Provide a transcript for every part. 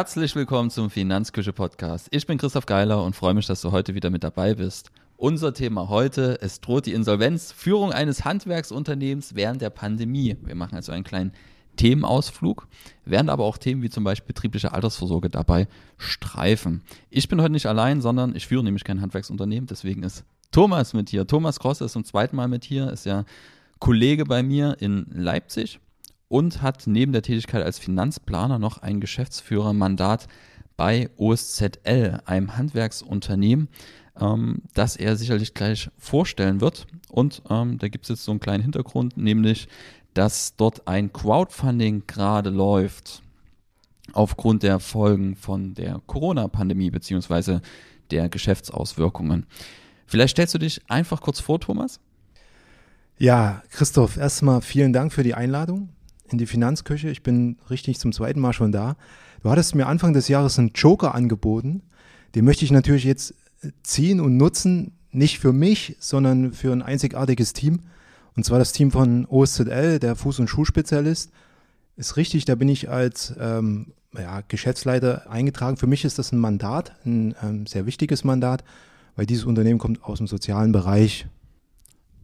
Herzlich willkommen zum Finanzküche Podcast. Ich bin Christoph Geiler und freue mich, dass du heute wieder mit dabei bist. Unser Thema heute, es droht die Insolvenz, Führung eines Handwerksunternehmens während der Pandemie. Wir machen also einen kleinen Themenausflug, werden aber auch Themen wie zum Beispiel betriebliche Altersvorsorge dabei streifen. Ich bin heute nicht allein, sondern ich führe nämlich kein Handwerksunternehmen, deswegen ist Thomas mit hier. Thomas Kross ist zum zweiten Mal mit hier, ist ja Kollege bei mir in Leipzig und hat neben der Tätigkeit als Finanzplaner noch ein Geschäftsführermandat bei OSZL, einem Handwerksunternehmen, ähm, das er sicherlich gleich vorstellen wird. Und ähm, da gibt es jetzt so einen kleinen Hintergrund, nämlich dass dort ein Crowdfunding gerade läuft aufgrund der Folgen von der Corona-Pandemie beziehungsweise der Geschäftsauswirkungen. Vielleicht stellst du dich einfach kurz vor, Thomas? Ja, Christoph, erstmal vielen Dank für die Einladung in die Finanzküche. Ich bin richtig zum zweiten Mal schon da. Du hattest mir Anfang des Jahres einen Joker angeboten. Den möchte ich natürlich jetzt ziehen und nutzen, nicht für mich, sondern für ein einzigartiges Team. Und zwar das Team von OSZL, der Fuß- und Schuhspezialist. Ist richtig, da bin ich als ähm, ja, Geschäftsleiter eingetragen. Für mich ist das ein Mandat, ein ähm, sehr wichtiges Mandat, weil dieses Unternehmen kommt aus dem sozialen Bereich.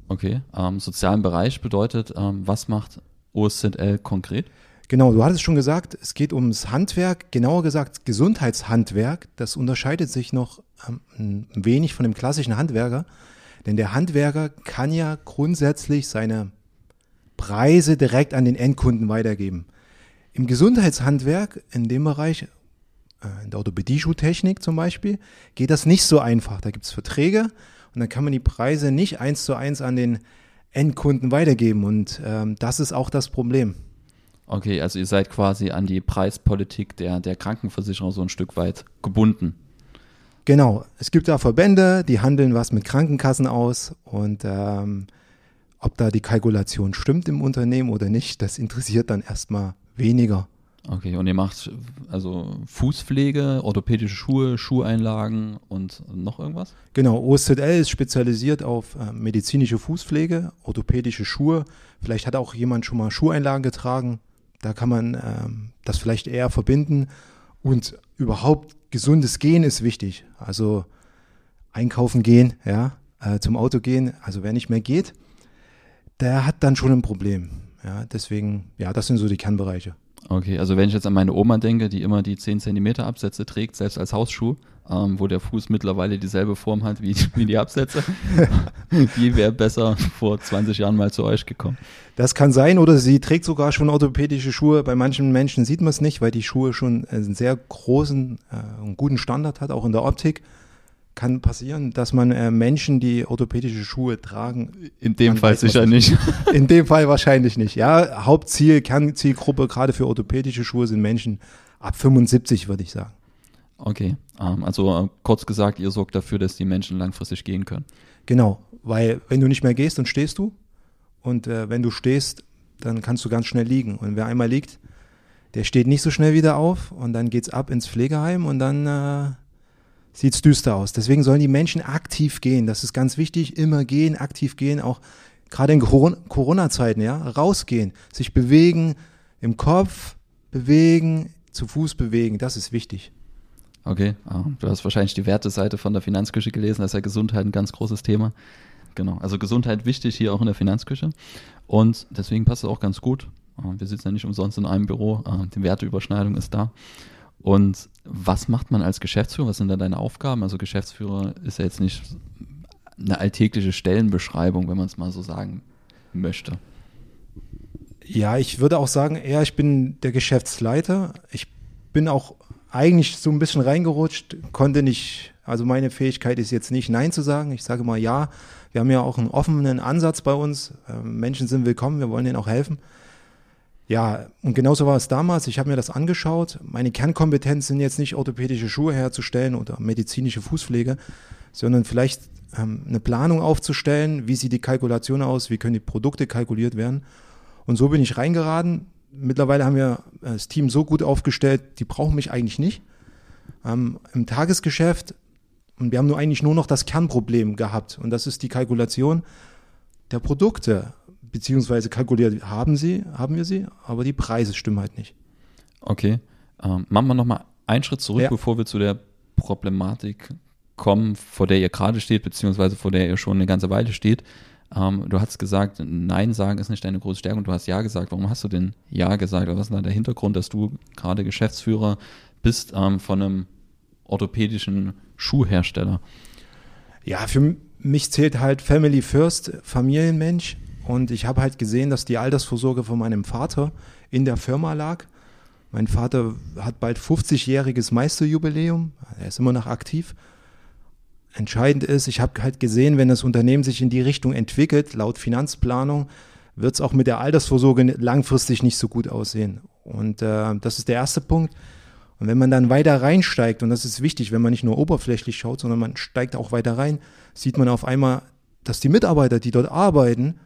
Okay, ähm, sozialen Bereich bedeutet, ähm, was macht OSZL konkret? Genau, du hattest schon gesagt, es geht ums Handwerk, genauer gesagt Gesundheitshandwerk. Das unterscheidet sich noch ähm, ein wenig von dem klassischen Handwerker. Denn der Handwerker kann ja grundsätzlich seine Preise direkt an den Endkunden weitergeben. Im Gesundheitshandwerk, in dem Bereich, äh, in der Orthopädie-Schuhtechnik zum Beispiel, geht das nicht so einfach. Da gibt es Verträge und dann kann man die Preise nicht eins zu eins an den Endkunden weitergeben. Und ähm, das ist auch das Problem. Okay, also ihr seid quasi an die Preispolitik der, der Krankenversicherung so ein Stück weit gebunden. Genau, es gibt da Verbände, die handeln was mit Krankenkassen aus und ähm, ob da die Kalkulation stimmt im Unternehmen oder nicht, das interessiert dann erstmal weniger. Okay, und ihr macht also Fußpflege, orthopädische Schuhe, Schuheinlagen und noch irgendwas? Genau, OSZL ist spezialisiert auf äh, medizinische Fußpflege, orthopädische Schuhe. Vielleicht hat auch jemand schon mal Schuheinlagen getragen. Da kann man ähm, das vielleicht eher verbinden. Und überhaupt gesundes Gehen ist wichtig. Also einkaufen gehen, ja, äh, zum Auto gehen. Also wer nicht mehr geht, der hat dann schon ein Problem. Ja, deswegen, ja, das sind so die Kernbereiche. Okay, also wenn ich jetzt an meine Oma denke, die immer die 10 cm Absätze trägt, selbst als Hausschuh, ähm, wo der Fuß mittlerweile dieselbe Form hat wie, wie die Absätze, die wäre besser vor 20 Jahren mal zu euch gekommen. Das kann sein, oder sie trägt sogar schon orthopädische Schuhe. Bei manchen Menschen sieht man es nicht, weil die Schuhe schon einen sehr großen äh, guten Standard hat, auch in der Optik kann passieren, dass man äh, Menschen, die orthopädische Schuhe tragen. In dem Fall sicher nicht. In dem Fall wahrscheinlich nicht. Ja, Hauptziel, Kernzielgruppe gerade für orthopädische Schuhe sind Menschen ab 75, würde ich sagen. Okay, ähm, also äh, kurz gesagt, ihr sorgt dafür, dass die Menschen langfristig gehen können. Genau, weil wenn du nicht mehr gehst, dann stehst du. Und äh, wenn du stehst, dann kannst du ganz schnell liegen. Und wer einmal liegt, der steht nicht so schnell wieder auf und dann geht's ab ins Pflegeheim und dann äh, sieht es düster aus. Deswegen sollen die Menschen aktiv gehen. Das ist ganz wichtig. Immer gehen, aktiv gehen, auch gerade in Corona-Zeiten, ja, rausgehen, sich bewegen, im Kopf bewegen, zu Fuß bewegen. Das ist wichtig. Okay, ah, du hast wahrscheinlich die Werteseite von der Finanzküche gelesen. Da ist ja Gesundheit ein ganz großes Thema. Genau, also Gesundheit wichtig hier auch in der Finanzküche. Und deswegen passt es auch ganz gut. Ah, wir sitzen ja nicht umsonst in einem Büro. Ah, die Werteüberschneidung ist da. Und was macht man als Geschäftsführer? Was sind da deine Aufgaben? Also Geschäftsführer ist ja jetzt nicht eine alltägliche Stellenbeschreibung, wenn man es mal so sagen möchte. Ja, ich würde auch sagen, eher ich bin der Geschäftsleiter. Ich bin auch eigentlich so ein bisschen reingerutscht, konnte nicht, also meine Fähigkeit ist jetzt nicht Nein zu sagen. Ich sage mal ja. Wir haben ja auch einen offenen Ansatz bei uns. Ähm, Menschen sind willkommen, wir wollen denen auch helfen. Ja, und genauso war es damals. Ich habe mir das angeschaut. Meine Kernkompetenz sind jetzt nicht orthopädische Schuhe herzustellen oder medizinische Fußpflege, sondern vielleicht ähm, eine Planung aufzustellen. Wie sieht die Kalkulation aus? Wie können die Produkte kalkuliert werden? Und so bin ich reingeraten. Mittlerweile haben wir äh, das Team so gut aufgestellt, die brauchen mich eigentlich nicht. Ähm, Im Tagesgeschäft, und wir haben nur eigentlich nur noch das Kernproblem gehabt. Und das ist die Kalkulation der Produkte beziehungsweise kalkuliert haben sie, haben wir sie, aber die Preise stimmen halt nicht. Okay. Ähm, machen wir nochmal einen Schritt zurück, ja. bevor wir zu der Problematik kommen, vor der ihr gerade steht, beziehungsweise vor der ihr schon eine ganze Weile steht. Ähm, du hast gesagt, Nein sagen ist nicht deine große Stärke und du hast Ja gesagt. Warum hast du denn Ja gesagt? Was ist da der Hintergrund, dass du gerade Geschäftsführer bist ähm, von einem orthopädischen Schuhhersteller? Ja, für mich zählt halt Family First, Familienmensch. Und ich habe halt gesehen, dass die Altersvorsorge von meinem Vater in der Firma lag. Mein Vater hat bald 50-jähriges Meisterjubiläum. Er ist immer noch aktiv. Entscheidend ist, ich habe halt gesehen, wenn das Unternehmen sich in die Richtung entwickelt, laut Finanzplanung, wird es auch mit der Altersvorsorge langfristig nicht so gut aussehen. Und äh, das ist der erste Punkt. Und wenn man dann weiter reinsteigt, und das ist wichtig, wenn man nicht nur oberflächlich schaut, sondern man steigt auch weiter rein, sieht man auf einmal, dass die Mitarbeiter, die dort arbeiten,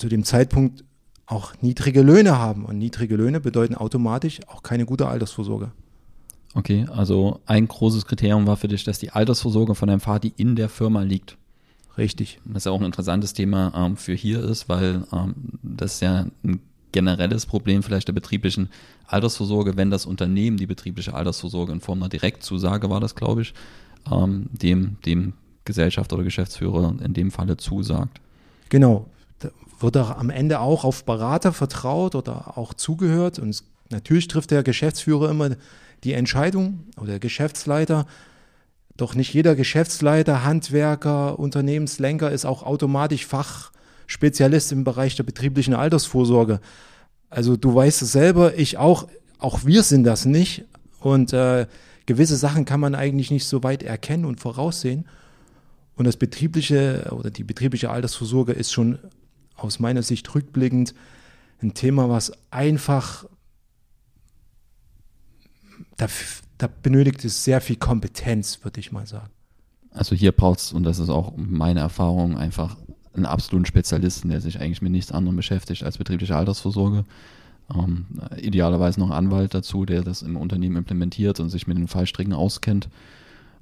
zu dem Zeitpunkt auch niedrige Löhne haben. Und niedrige Löhne bedeuten automatisch auch keine gute Altersvorsorge. Okay, also ein großes Kriterium war für dich, dass die Altersvorsorge von deinem Vater in der Firma liegt. Richtig. Was ja auch ein interessantes Thema ähm, für hier ist, weil ähm, das ja ein generelles Problem vielleicht der betrieblichen Altersvorsorge, wenn das Unternehmen die betriebliche Altersvorsorge in Form einer Direktzusage war das, glaube ich, ähm, dem, dem Gesellschaft oder Geschäftsführer in dem Falle zusagt. Genau. Wird auch am Ende auch auf Berater vertraut oder auch zugehört. Und natürlich trifft der Geschäftsführer immer die Entscheidung oder der Geschäftsleiter. Doch nicht jeder Geschäftsleiter, Handwerker, Unternehmenslenker ist auch automatisch Fachspezialist im Bereich der betrieblichen Altersvorsorge. Also du weißt es selber, ich auch, auch wir sind das nicht. Und äh, gewisse Sachen kann man eigentlich nicht so weit erkennen und voraussehen. Und das betriebliche oder die betriebliche Altersvorsorge ist schon aus meiner Sicht rückblickend ein Thema, was einfach, da, da benötigt es sehr viel Kompetenz, würde ich mal sagen. Also hier braucht es, und das ist auch meine Erfahrung, einfach einen absoluten Spezialisten, der sich eigentlich mit nichts anderem beschäftigt als betriebliche Altersvorsorge. Ähm, idealerweise noch einen Anwalt dazu, der das im Unternehmen implementiert und sich mit den Fallstricken auskennt.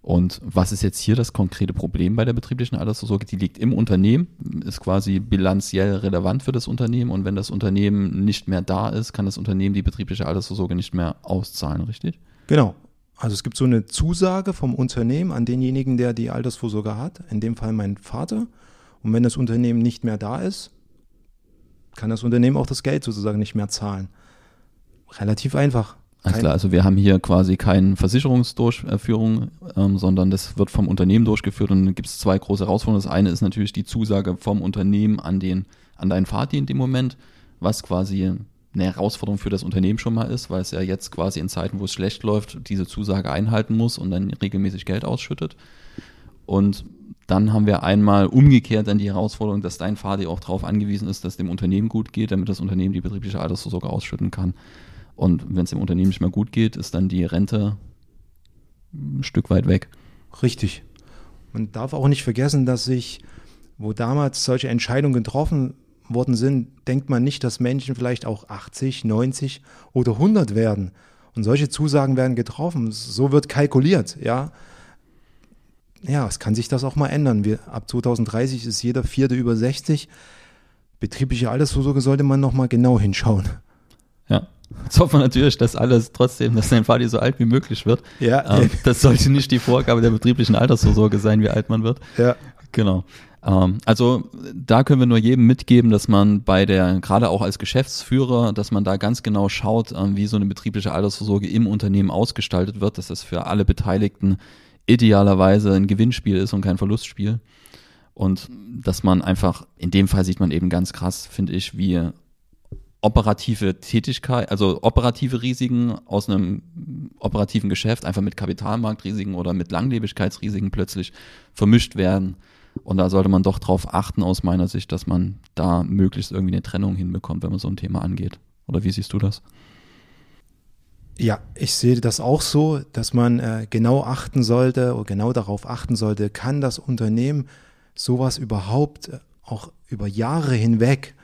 Und was ist jetzt hier das konkrete Problem bei der betrieblichen Altersvorsorge? Die liegt im Unternehmen, ist quasi bilanziell relevant für das Unternehmen und wenn das Unternehmen nicht mehr da ist, kann das Unternehmen die betriebliche Altersvorsorge nicht mehr auszahlen, richtig? Genau. Also es gibt so eine Zusage vom Unternehmen an denjenigen, der die Altersvorsorge hat, in dem Fall mein Vater. Und wenn das Unternehmen nicht mehr da ist, kann das Unternehmen auch das Geld sozusagen nicht mehr zahlen. Relativ einfach. Alles klar, also wir haben hier quasi keine Versicherungsdurchführung, ähm, sondern das wird vom Unternehmen durchgeführt und dann gibt es zwei große Herausforderungen. Das eine ist natürlich die Zusage vom Unternehmen an den, an deinen in dem Moment, was quasi eine Herausforderung für das Unternehmen schon mal ist, weil es ja jetzt quasi in Zeiten, wo es schlecht läuft, diese Zusage einhalten muss und dann regelmäßig Geld ausschüttet. Und dann haben wir einmal umgekehrt dann die Herausforderung, dass dein Vater auch darauf angewiesen ist, dass dem Unternehmen gut geht, damit das Unternehmen die betriebliche Altersvorsorge ausschütten kann. Und wenn es dem Unternehmen nicht mehr gut geht, ist dann die Rente ein Stück weit weg. Richtig. Man darf auch nicht vergessen, dass sich, wo damals solche Entscheidungen getroffen worden sind, denkt man nicht, dass Menschen vielleicht auch 80, 90 oder 100 werden. Und solche Zusagen werden getroffen. So wird kalkuliert, ja ja, es kann sich das auch mal ändern. Wir, ab 2030 ist jeder Vierte über 60. Betriebliche Altersvorsorge sollte man nochmal genau hinschauen. Ja. Jetzt hoffen wir natürlich, dass alles trotzdem, dass dein Vati so alt wie möglich wird. Ja. Ähm, das sollte nicht die Vorgabe der betrieblichen Altersvorsorge sein, wie alt man wird. Ja. Genau. Ähm, also da können wir nur jedem mitgeben, dass man bei der, gerade auch als Geschäftsführer, dass man da ganz genau schaut, ähm, wie so eine betriebliche Altersvorsorge im Unternehmen ausgestaltet wird, dass das für alle Beteiligten idealerweise ein Gewinnspiel ist und kein Verlustspiel. Und dass man einfach, in dem Fall sieht man eben ganz krass, finde ich, wie operative Tätigkeit, also operative Risiken aus einem operativen Geschäft einfach mit Kapitalmarktrisiken oder mit Langlebigkeitsrisiken plötzlich vermischt werden. Und da sollte man doch darauf achten, aus meiner Sicht, dass man da möglichst irgendwie eine Trennung hinbekommt, wenn man so ein Thema angeht. Oder wie siehst du das? Ja, ich sehe das auch so, dass man äh, genau achten sollte oder genau darauf achten sollte, kann das Unternehmen sowas überhaupt äh, auch über Jahre hinweg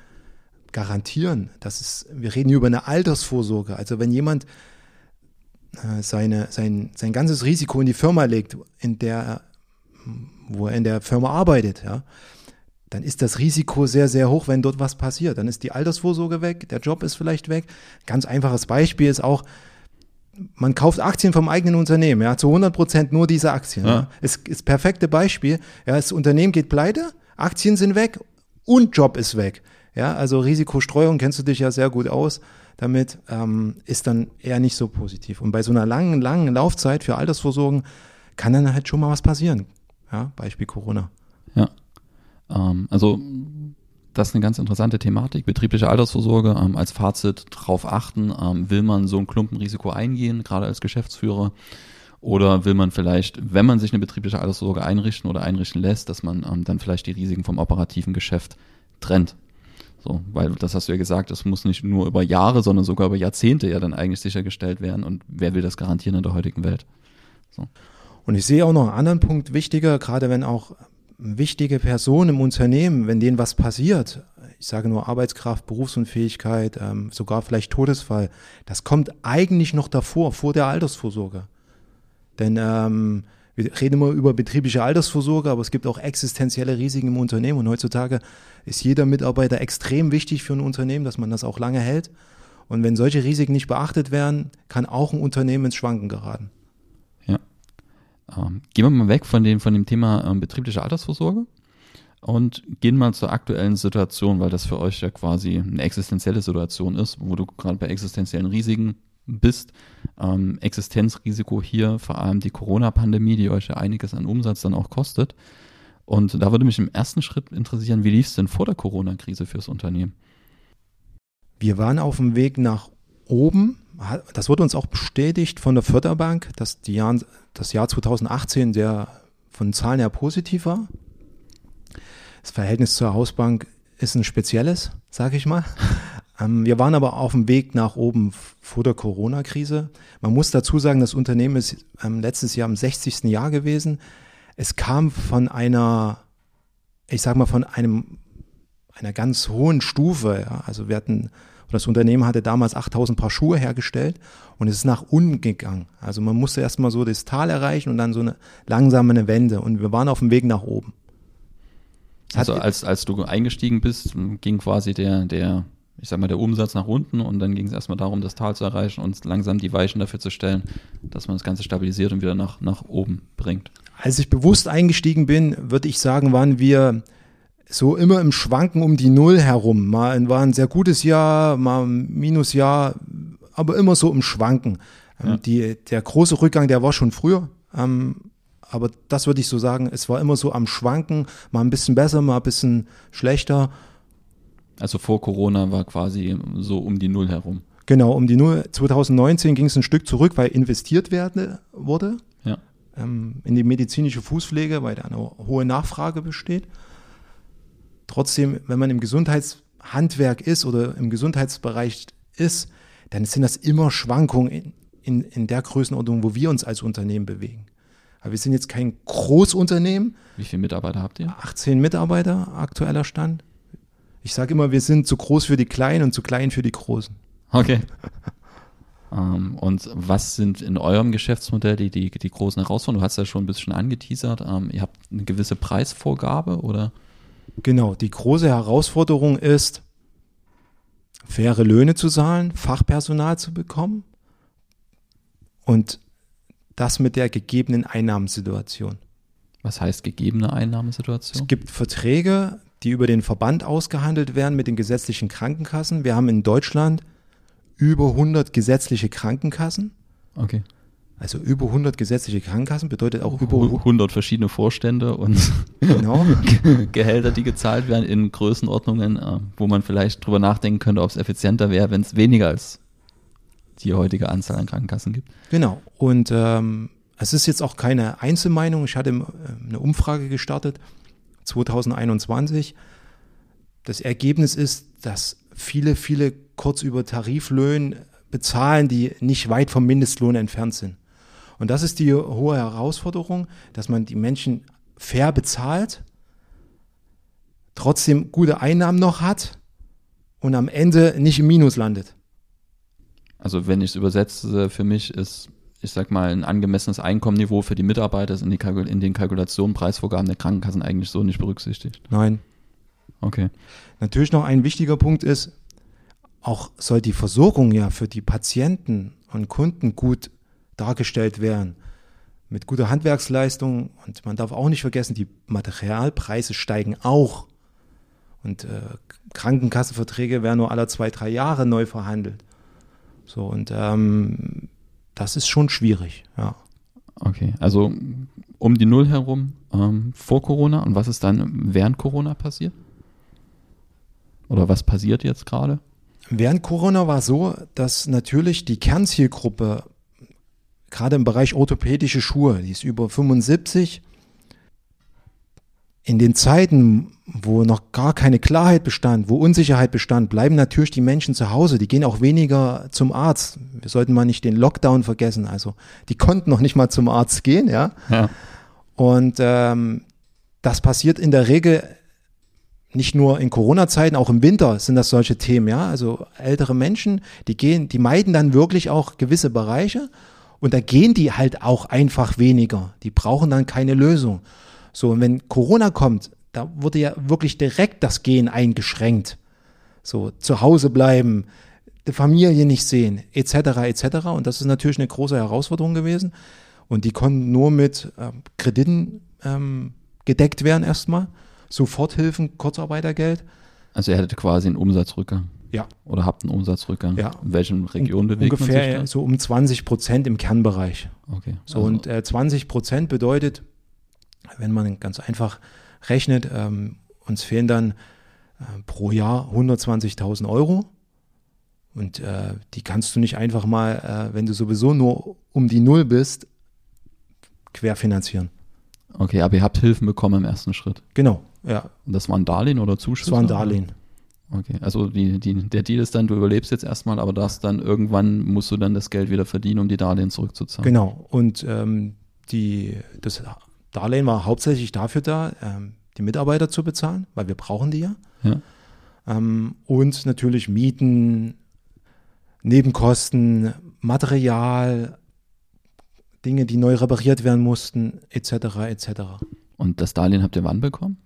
garantieren. Das ist, wir reden hier über eine Altersvorsorge. Also wenn jemand äh, seine, sein, sein ganzes Risiko in die Firma legt, in der, wo er in der Firma arbeitet, ja, dann ist das Risiko sehr, sehr hoch, wenn dort was passiert. Dann ist die Altersvorsorge weg, der Job ist vielleicht weg. Ganz einfaches Beispiel ist auch, man kauft Aktien vom eigenen Unternehmen, ja, zu 100 Prozent nur diese Aktien. Ja. ja. Ist, ist perfekte Beispiel. Ja, das Unternehmen geht pleite, Aktien sind weg und Job ist weg. Ja, also Risikostreuung kennst du dich ja sehr gut aus. Damit ähm, ist dann eher nicht so positiv. Und bei so einer langen, langen Laufzeit für Altersvorsorgen kann dann halt schon mal was passieren. Ja, Beispiel Corona. Ja. Ähm, also das ist eine ganz interessante Thematik. Betriebliche Altersvorsorge ähm, als Fazit darauf achten, ähm, will man so ein Klumpenrisiko eingehen, gerade als Geschäftsführer, oder will man vielleicht, wenn man sich eine betriebliche Altersvorsorge einrichten oder einrichten lässt, dass man ähm, dann vielleicht die Risiken vom operativen Geschäft trennt. So, weil das hast du ja gesagt, das muss nicht nur über Jahre, sondern sogar über Jahrzehnte ja dann eigentlich sichergestellt werden. Und wer will das garantieren in der heutigen Welt? So. Und ich sehe auch noch einen anderen Punkt wichtiger, gerade wenn auch wichtige Personen im Unternehmen, wenn denen was passiert, ich sage nur Arbeitskraft, Berufsunfähigkeit, ähm, sogar vielleicht Todesfall, das kommt eigentlich noch davor, vor der Altersvorsorge. Denn ähm, wir reden immer über betriebliche Altersvorsorge, aber es gibt auch existenzielle Risiken im Unternehmen und heutzutage ist jeder Mitarbeiter extrem wichtig für ein Unternehmen, dass man das auch lange hält. Und wenn solche Risiken nicht beachtet werden, kann auch ein Unternehmen ins Schwanken geraten. Ähm, gehen wir mal weg von dem, von dem Thema ähm, betriebliche Altersvorsorge und gehen mal zur aktuellen Situation, weil das für euch ja quasi eine existenzielle Situation ist, wo du gerade bei existenziellen Risiken bist. Ähm, Existenzrisiko hier, vor allem die Corona-Pandemie, die euch ja einiges an Umsatz dann auch kostet. Und da würde mich im ersten Schritt interessieren, wie lief es denn vor der Corona-Krise fürs Unternehmen? Wir waren auf dem Weg nach oben. Das wurde uns auch bestätigt von der Förderbank, dass Jahr, das Jahr 2018 der von Zahlen her positiv war. Das Verhältnis zur Hausbank ist ein spezielles, sage ich mal. Ähm, wir waren aber auf dem Weg nach oben vor der Corona-Krise. Man muss dazu sagen, das Unternehmen ist ähm, letztes Jahr im 60. Jahr gewesen. Es kam von einer, ich sage mal, von einem, einer ganz hohen Stufe. Ja. Also wir hatten das Unternehmen hatte damals 8000 Paar Schuhe hergestellt und es ist nach unten gegangen. Also man musste erstmal so das Tal erreichen und dann so eine langsame Wende und wir waren auf dem Weg nach oben. Also als, als du eingestiegen bist, ging quasi der, der, ich sag mal, der Umsatz nach unten und dann ging es erstmal darum, das Tal zu erreichen und langsam die Weichen dafür zu stellen, dass man das Ganze stabilisiert und wieder nach, nach oben bringt. Als ich bewusst eingestiegen bin, würde ich sagen, waren wir so immer im Schwanken um die Null herum. Mal war ein sehr gutes Jahr, mal ein Minusjahr, aber immer so im Schwanken. Ähm, ja. Die, der große Rückgang, der war schon früher. Ähm, aber das würde ich so sagen, es war immer so am Schwanken, mal ein bisschen besser, mal ein bisschen schlechter. Also vor Corona war quasi so um die Null herum. Genau, um die Null. 2019 ging es ein Stück zurück, weil investiert werden wurde ja. ähm, in die medizinische Fußpflege, weil da eine hohe Nachfrage besteht. Trotzdem, wenn man im Gesundheitshandwerk ist oder im Gesundheitsbereich ist, dann sind das immer Schwankungen in, in, in der Größenordnung, wo wir uns als Unternehmen bewegen. Aber wir sind jetzt kein Großunternehmen. Wie viele Mitarbeiter habt ihr? 18 Mitarbeiter, aktueller Stand. Ich sage immer, wir sind zu groß für die Kleinen und zu klein für die Großen. Okay. ähm, und was sind in eurem Geschäftsmodell die, die, die großen Herausforderungen? Du hast ja schon ein bisschen angeteasert. Ähm, ihr habt eine gewisse Preisvorgabe oder? Genau, die große Herausforderung ist, faire Löhne zu zahlen, Fachpersonal zu bekommen und das mit der gegebenen Einnahmensituation. Was heißt gegebene Einnahmensituation? Es gibt Verträge, die über den Verband ausgehandelt werden mit den gesetzlichen Krankenkassen. Wir haben in Deutschland über 100 gesetzliche Krankenkassen. Okay. Also über 100 gesetzliche Krankenkassen bedeutet auch über 100 verschiedene Vorstände und genau. Gehälter, die gezahlt werden in Größenordnungen, äh, wo man vielleicht drüber nachdenken könnte, ob es effizienter wäre, wenn es weniger als die heutige Anzahl an Krankenkassen gibt. Genau. Und ähm, es ist jetzt auch keine Einzelmeinung. Ich hatte äh, eine Umfrage gestartet 2021. Das Ergebnis ist, dass viele, viele kurz über Tariflöhnen bezahlen, die nicht weit vom Mindestlohn entfernt sind. Und das ist die hohe Herausforderung, dass man die Menschen fair bezahlt, trotzdem gute Einnahmen noch hat und am Ende nicht im Minus landet. Also wenn ich es übersetze, für mich ist, ich sag mal, ein angemessenes Einkommenniveau für die Mitarbeiter ist in, die in den Kalkulationen, Preisvorgaben der Krankenkassen eigentlich so nicht berücksichtigt. Nein. Okay. Natürlich noch ein wichtiger Punkt ist, auch soll die Versorgung ja für die Patienten und Kunden gut dargestellt werden. Mit guter Handwerksleistung und man darf auch nicht vergessen, die Materialpreise steigen auch. Und äh, Krankenkassenverträge werden nur alle zwei, drei Jahre neu verhandelt. So, und ähm, das ist schon schwierig, ja. Okay, also um die Null herum ähm, vor Corona und was ist dann während Corona passiert? Oder was passiert jetzt gerade? Während Corona war so, dass natürlich die Kernzielgruppe, gerade im Bereich orthopädische Schuhe, die ist über 75, in den Zeiten, wo noch gar keine Klarheit bestand, wo Unsicherheit bestand, bleiben natürlich die Menschen zu Hause. Die gehen auch weniger zum Arzt. Wir sollten mal nicht den Lockdown vergessen. Also die konnten noch nicht mal zum Arzt gehen, ja. Ja. Und ähm, das passiert in der Regel nicht nur in Corona-Zeiten, auch im Winter sind das solche Themen, ja. Also ältere Menschen, die gehen, die meiden dann wirklich auch gewisse Bereiche und da gehen die halt auch einfach weniger. Die brauchen dann keine Lösung. So, und wenn Corona kommt, da wurde ja wirklich direkt das Gehen eingeschränkt. So, zu Hause bleiben, die Familie nicht sehen, etc., etc. Und das ist natürlich eine große Herausforderung gewesen. Und die konnten nur mit ähm, Krediten ähm, gedeckt werden erstmal. Soforthilfen, Kurzarbeitergeld. Also ihr hättet quasi einen Umsatzrückgang. Ja. Oder habt einen Umsatzrückgang. Ja. In welchen Regionen bewegt man sich Ungefähr da? so um 20 Prozent im Kernbereich. Okay. So, also, und äh, 20 Prozent bedeutet, wenn man ganz einfach rechnet, ähm, uns fehlen dann äh, pro Jahr 120.000 Euro. Und äh, die kannst du nicht einfach mal, äh, wenn du sowieso nur um die Null bist, querfinanzieren. okay, aber ihr habt Hilfen bekommen im ersten Schritt. Genau, ja. Und das waren Darlehen oder Zuschüsse? Das war ein Darlehen. Okay, also die, die, der Deal ist dann, du überlebst jetzt erstmal, aber das dann irgendwann musst du dann das Geld wieder verdienen, um die Darlehen zurückzuzahlen. Genau. Und ähm, die, das Darlehen war hauptsächlich dafür da, ähm, die Mitarbeiter zu bezahlen, weil wir brauchen die ja. Ja. Ähm, und natürlich Mieten, Nebenkosten, Material, Dinge, die neu repariert werden mussten, etc. etc. Und das Darlehen habt ihr wann bekommen?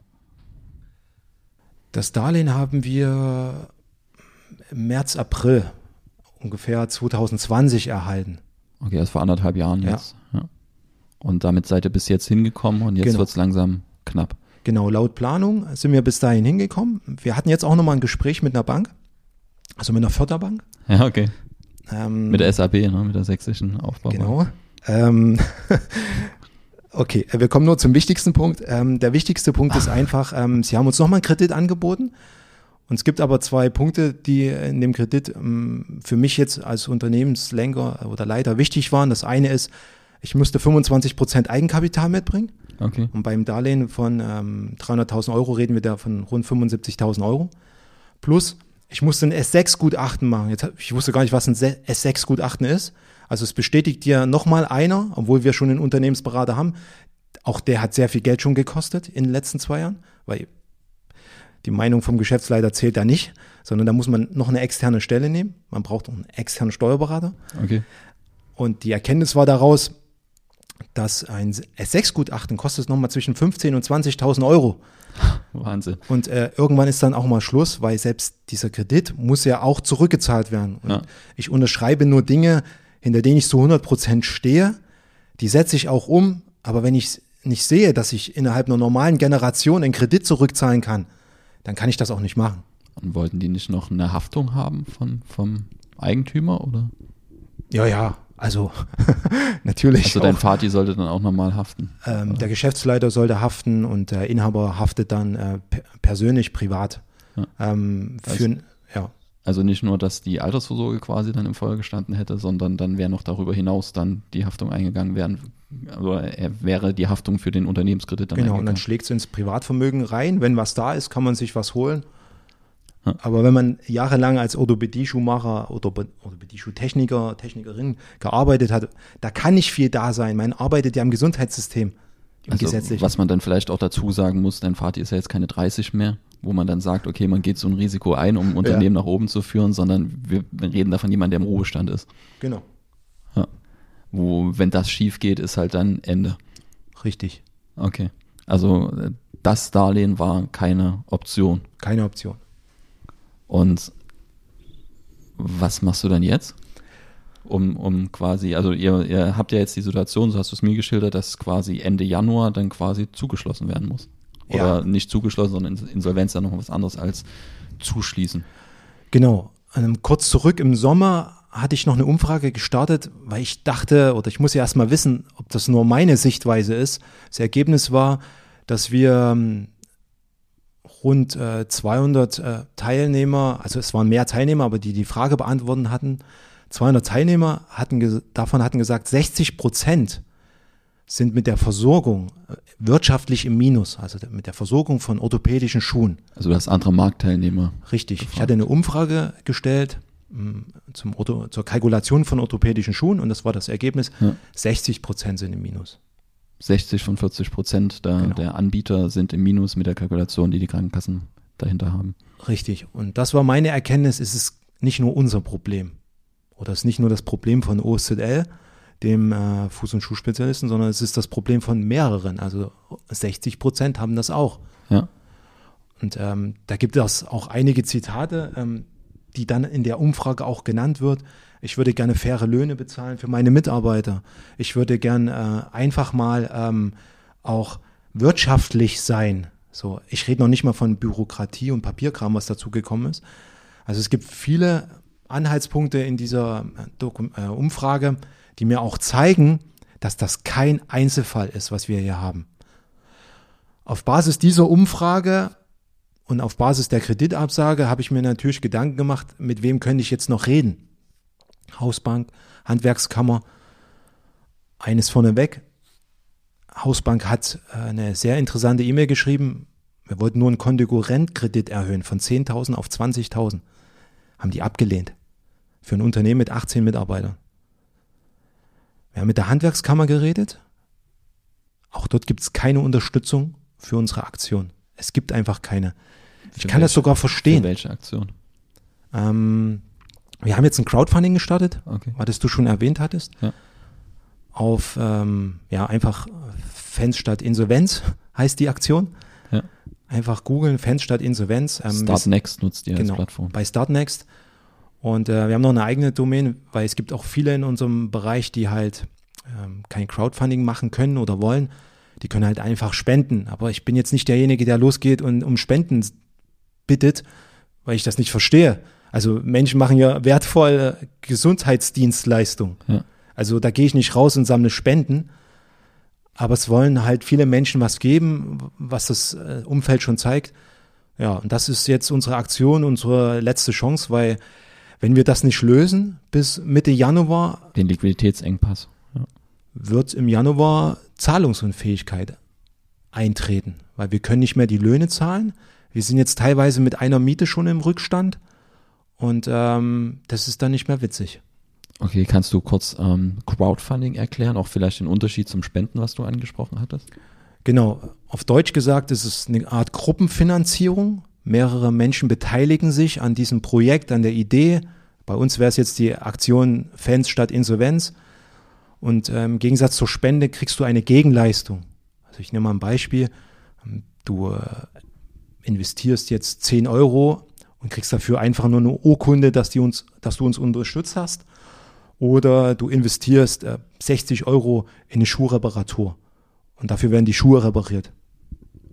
Das Darlehen haben wir im März, April ungefähr 2020 erhalten. Okay, das vor anderthalb Jahren Ja. jetzt. Und damit seid ihr bis jetzt hingekommen und jetzt Genau. wird's langsam knapp. Genau, laut Planung sind wir bis dahin hingekommen. Wir hatten jetzt auch nochmal ein Gespräch mit einer Bank, also mit einer Förderbank. Ja, okay. Ähm, Mit der SAB, ne? mit der sächsischen Aufbau. Genau. Ähm, okay, äh, wir kommen nur zum wichtigsten Punkt. Ähm, der wichtigste Punkt ist einfach, ähm, Sie haben uns nochmal einen Kredit angeboten. Und es gibt aber zwei Punkte, die in dem Kredit ähm, für mich jetzt als Unternehmenslenker oder Leiter wichtig waren. Das eine ist, ich musste 25 Prozent Eigenkapital mitbringen. Okay. Und beim Darlehen von ähm, 300.000 Euro reden wir da von rund 75.000 Euro. Plus, ich musste ein S6-Gutachten machen. Jetzt, ich wusste gar nicht, was ein Se- S6-Gutachten ist. Also es bestätigt dir nochmal einer, obwohl wir schon einen Unternehmensberater haben. Auch der hat sehr viel Geld schon gekostet in den letzten zwei Jahren, weil die Meinung vom Geschäftsleiter zählt da nicht, sondern da muss man noch eine externe Stelle nehmen. Man braucht auch einen externen Steuerberater. Okay. Und die Erkenntnis war daraus, dass ein S6-Gutachten kostet nochmal zwischen 15.000 und 20.000 Euro. Wahnsinn. Und äh, irgendwann ist dann auch mal Schluss, weil selbst dieser Kredit muss ja auch zurückgezahlt werden. Und Ja. ich unterschreibe nur Dinge, hinter denen ich zu 100 Prozent stehe. Die setze ich auch um. Aber wenn ich nicht sehe, dass ich innerhalb einer normalen Generation einen Kredit zurückzahlen kann, dann kann ich das auch nicht machen. Und wollten die nicht noch eine Haftung haben von, vom Eigentümer oder? Ja, ja, also natürlich. Also dein auch. Vati sollte dann auch nochmal haften. Ähm, der Geschäftsleiter sollte haften und der Inhaber haftet dann äh, pe- persönlich, privat. Ja. Ähm, Das- für, ja, Also nicht nur, dass die Altersvorsorge quasi dann im Feuer gestanden hätte, sondern dann wäre noch darüber hinaus dann die Haftung eingegangen werden. Also er wäre die Haftung für den Unternehmenskredit dann genau. Und dann schlägt es ins Privatvermögen rein. Wenn was da ist, kann man sich was holen. Ja. Aber wenn man jahrelang als Orthopädie-Schuhmacher oder Orthopädie-Schuhtechniker, Technikerin gearbeitet hat, da kann nicht viel da sein. Man arbeitet ja im Gesundheitssystem, im Also, gesetzlichen. was man dann vielleicht auch dazu sagen muss, dein Vati ist ja jetzt keine 30 mehr, wo man dann sagt, okay, man geht so ein Risiko ein, um ein Unternehmen nach oben zu führen, sondern wir, reden da von jemandem, der im Ruhestand ist. Genau, Ja. Wo, wenn das schief geht, ist halt dann Ende. richtig. Okay. Also das Darlehen war keine Option. Keine Option. Und was machst du dann jetzt? Um, um quasi, also ihr, ihr habt ja jetzt die Situation, so hast du es mir geschildert, dass quasi Ende Januar dann quasi zugeschlossen werden muss. Oder Ja. nicht zugeschlossen, sondern Insolvenz dann noch was anderes als zuschließen. Genau. Ähm, kurz zurück im Sommer hatte ich noch eine Umfrage gestartet, weil ich dachte, oder ich muss ja erstmal wissen, ob das nur meine Sichtweise ist. Das Ergebnis war, dass wir ähm, rund äh, 200 äh, Teilnehmer, also es waren mehr Teilnehmer, aber die die Frage beantworten hatten, 200 Teilnehmer hatten, davon hatten gesagt, 60 Prozent sind mit der Versorgung äh, wirtschaftlich im Minus, also mit der Versorgung von orthopädischen Schuhen. Also du hast andere Marktteilnehmer. Richtig. Ich Gefragt. hatte eine Umfrage gestellt mh, zum Ortho, zur Kalkulation von orthopädischen Schuhen und das war das Ergebnis. Ja. 60 Prozent sind im Minus. 60 von 40 Prozent der, Genau. der Anbieter sind im Minus mit der Kalkulation, die die Krankenkassen dahinter haben. Richtig. Und das war meine Erkenntnis, es ist nicht nur unser Problem. Oder es ist nicht nur das Problem von OSZL, dem äh, Fuß- und Schuhspezialisten, sondern es ist das Problem von mehreren. Also 60 Prozent haben das auch. Ja. Und ähm, da gibt es auch einige Zitate, ähm, die dann in der Umfrage auch genannt wird. Ich würde gerne faire Löhne bezahlen für meine Mitarbeiter. Ich würde gern äh, einfach mal ähm, auch wirtschaftlich sein. So, ich rede noch nicht mal von Bürokratie und Papierkram, was dazu gekommen ist. Also es gibt viele Anhaltspunkte in dieser äh, Dokum äh, Umfrage, die mir auch zeigen, dass das kein Einzelfall ist, was wir hier haben. Auf Basis dieser Umfrage und auf Basis der Kreditabsage habe ich mir natürlich Gedanken gemacht, mit wem könnte ich jetzt noch reden. Hausbank, Handwerkskammer, eines vorneweg. Hausbank hat äh, eine sehr interessante E-Mail geschrieben. Wir wollten nur einen Kontokorrentkredit erhöhen von 10.000 auf 20.000. Haben die abgelehnt. Für ein Unternehmen mit 18 Mitarbeitern. Wir haben mit der Handwerkskammer geredet. Auch dort gibt es keine Unterstützung für unsere Aktion. Es gibt einfach keine. Ich Für kann das welche- sogar Für verstehen. welche Aktion? Ähm, wir haben jetzt ein Crowdfunding gestartet, Okay. was du schon erwähnt hattest. Ja. Auf, ähm, ja, einfach Fans statt Insolvenz heißt die Aktion. Ja. Einfach googeln, Fans statt Insolvenz. Ähm, Start Next nutzt ihr genau, als Plattform. bei Startnext. Und äh, wir haben noch eine eigene Domain, weil es gibt auch viele in unserem Bereich, die halt ähm, kein Crowdfunding machen können oder wollen. Die können halt einfach spenden. Aber ich bin jetzt nicht derjenige, der losgeht und um Spenden bittet, weil ich das nicht verstehe. Also Menschen machen ja wertvolle Gesundheitsdienstleistungen. Ja. Also da gehe ich nicht raus und sammle Spenden. Aber es wollen halt viele Menschen was geben, was das äh, Umfeld schon zeigt. Ja, und das ist jetzt unsere Aktion, unsere letzte Chance, weil wenn wir das nicht lösen bis Mitte Januar, Den Liquiditätsengpass. Ja. wird im Januar Zahlungsunfähigkeit eintreten, weil wir können nicht mehr die Löhne zahlen. Wir sind jetzt teilweise mit einer Miete schon im Rückstand und ähm, das ist dann nicht mehr witzig. Okay, kannst du kurz ähm, Crowdfunding erklären, auch vielleicht den Unterschied zum Spenden, was du angesprochen hattest? Genau, auf Deutsch gesagt ist es eine Art Gruppenfinanzierung. Mehrere Menschen beteiligen sich an diesem Projekt, an der Idee. Bei uns wäre es jetzt die Aktion Fans statt Insolvenz. Und äh, im Gegensatz zur Spende kriegst du eine Gegenleistung. Also ich nehme mal ein Beispiel. Du äh, investierst jetzt 10 Euro und kriegst dafür einfach nur eine Urkunde, dass, die uns, dass du uns unterstützt hast. Oder du investierst äh, 60 Euro in eine Schuhreparatur. Und dafür werden die Schuhe repariert.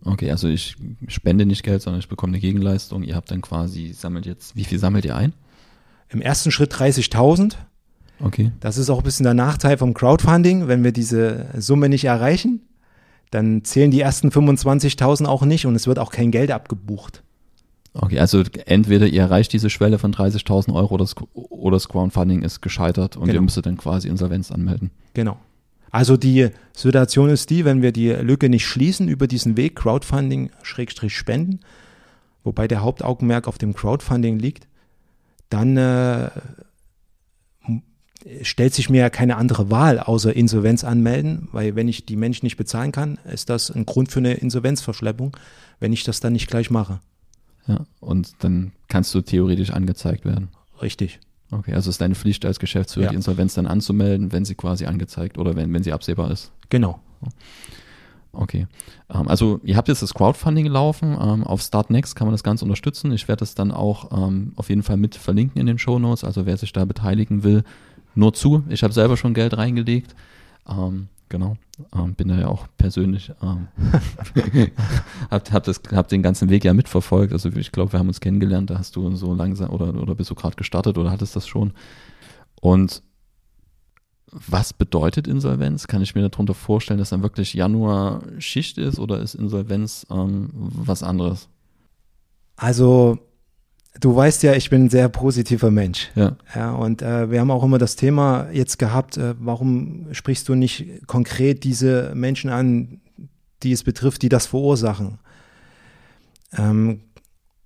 Okay, also ich spende nicht Geld, sondern ich bekomme eine Gegenleistung. Ihr habt dann quasi, sammelt jetzt, wie viel sammelt ihr ein? Im ersten Schritt 30.000. Okay. Das ist auch ein bisschen der Nachteil vom Crowdfunding. Wenn wir diese Summe nicht erreichen, dann zählen die ersten 25.000 auch nicht und es wird auch kein Geld abgebucht. Okay, also entweder ihr erreicht diese Schwelle von 30.000 Euro oder das, oder das Crowdfunding ist gescheitert und Genau. ihr müsstet dann quasi Insolvenz anmelden. Genau. Also die Situation ist die, wenn wir die Lücke nicht schließen über diesen Weg Crowdfunding Schrägstrich Spenden, wobei der Hauptaugenmerk auf dem Crowdfunding liegt, dann äh, stellt sich mir ja keine andere Wahl außer Insolvenz anmelden, weil wenn ich die Menschen nicht bezahlen kann, ist das ein Grund für eine Insolvenzverschleppung, wenn ich das dann nicht gleich mache. Ja, und dann kannst du theoretisch angezeigt werden. Richtig. Okay, also ist deine Pflicht als Geschäftsführer, Ja. die Insolvenz dann anzumelden, wenn sie quasi angezeigt oder wenn, wenn sie absehbar ist. Genau. Okay. Ähm, also ihr habt jetzt das Crowdfunding gelaufen. Ähm, auf Startnext kann man das Ganze unterstützen. Ich werde das dann auch ähm, auf jeden Fall mit verlinken in den Show Notes. Also wer sich da beteiligen will, nur zu. Ich habe selber schon Geld reingelegt. Ähm, genau. Ähm, bin da ja auch persönlich, ähm, hab, hab, das, hab den ganzen Weg ja mitverfolgt. Also ich glaube, wir haben uns kennengelernt, da hast du so langsam oder, oder bist du gerade gestartet oder hattest das schon. Und was bedeutet Insolvenz? Kann ich mir darunter vorstellen, dass dann wirklich Januar Schicht ist oder ist Insolvenz ähm, was anderes? Also, du weißt ja, ich bin ein sehr positiver Mensch. Ja. Ja, und äh, wir haben auch immer das Thema jetzt gehabt, äh, warum sprichst du nicht konkret diese Menschen an, die es betrifft, die das verursachen? Ähm,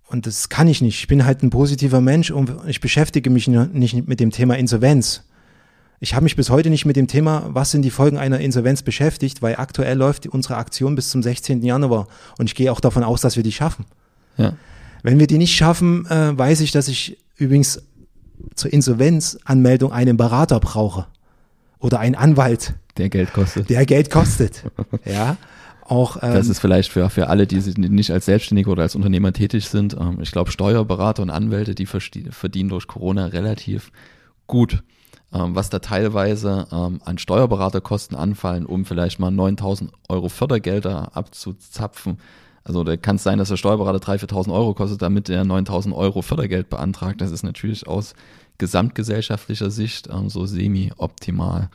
und das kann ich nicht. Ich bin halt ein positiver Mensch und ich beschäftige mich nicht mit dem Thema Insolvenz. Ich habe mich bis heute nicht mit dem Thema, was sind die Folgen einer Insolvenz beschäftigt, weil aktuell läuft unsere Aktion bis zum 16. Januar und ich gehe auch davon aus, dass wir die schaffen. Ja. Wenn wir die nicht schaffen, äh, weiß ich, dass ich übrigens zur Insolvenzanmeldung einen Berater brauche oder einen Anwalt, Der Geld kostet. der Geld kostet. ja, auch ähm, Das ist vielleicht für, für alle, die nicht als Selbstständige oder als Unternehmer tätig sind. Ähm, ich glaube, Steuerberater und Anwälte, die verdienen durch Corona relativ gut. Ähm, was da teilweise ähm, an Steuerberaterkosten anfallen, um vielleicht mal 9000 Euro Fördergelder abzuzapfen. Also da kann es sein, dass der Steuerberater 3.000, 4.000 Euro kostet, damit er 9000 Euro Fördergeld beantragt. Das ist natürlich aus gesamtgesellschaftlicher Sicht ähm, so semi-optimal.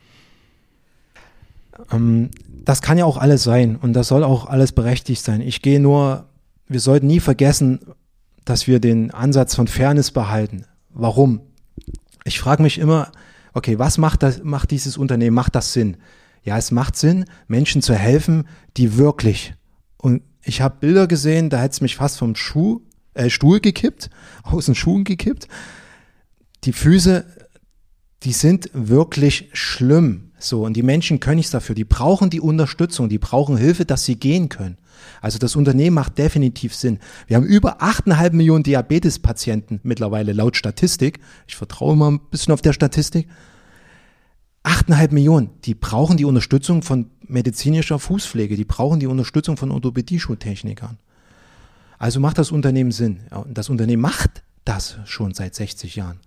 Ähm, das kann ja auch alles sein und das soll auch alles berechtigt sein. Ich gehe nur, wir sollten nie vergessen, dass wir den Ansatz von Fairness behalten. Warum? Ich frage mich immer, okay, was macht das, macht dieses Unternehmen? Macht das Sinn? Ja, es macht Sinn, Menschen zu helfen, die wirklich. Und ich habe Bilder gesehen, da hätte es mich fast vom Schuh, äh, Stuhl gekippt, aus den Schuhen gekippt. Die Füße, die sind wirklich schlimm. So, und die Menschen können nichts dafür. Die brauchen die Unterstützung, die brauchen Hilfe, dass sie gehen können. Also das Unternehmen macht definitiv Sinn. Wir haben über 8,5 Millionen Diabetespatienten mittlerweile laut Statistik. Ich vertraue mal ein bisschen auf der Statistik. 8,5 Millionen, die brauchen die Unterstützung von medizinischer Fußpflege, die brauchen die Unterstützung von Orthopädie-Schuhtechnikern. Also macht das Unternehmen Sinn. Das Unternehmen macht das schon seit 60 Jahren.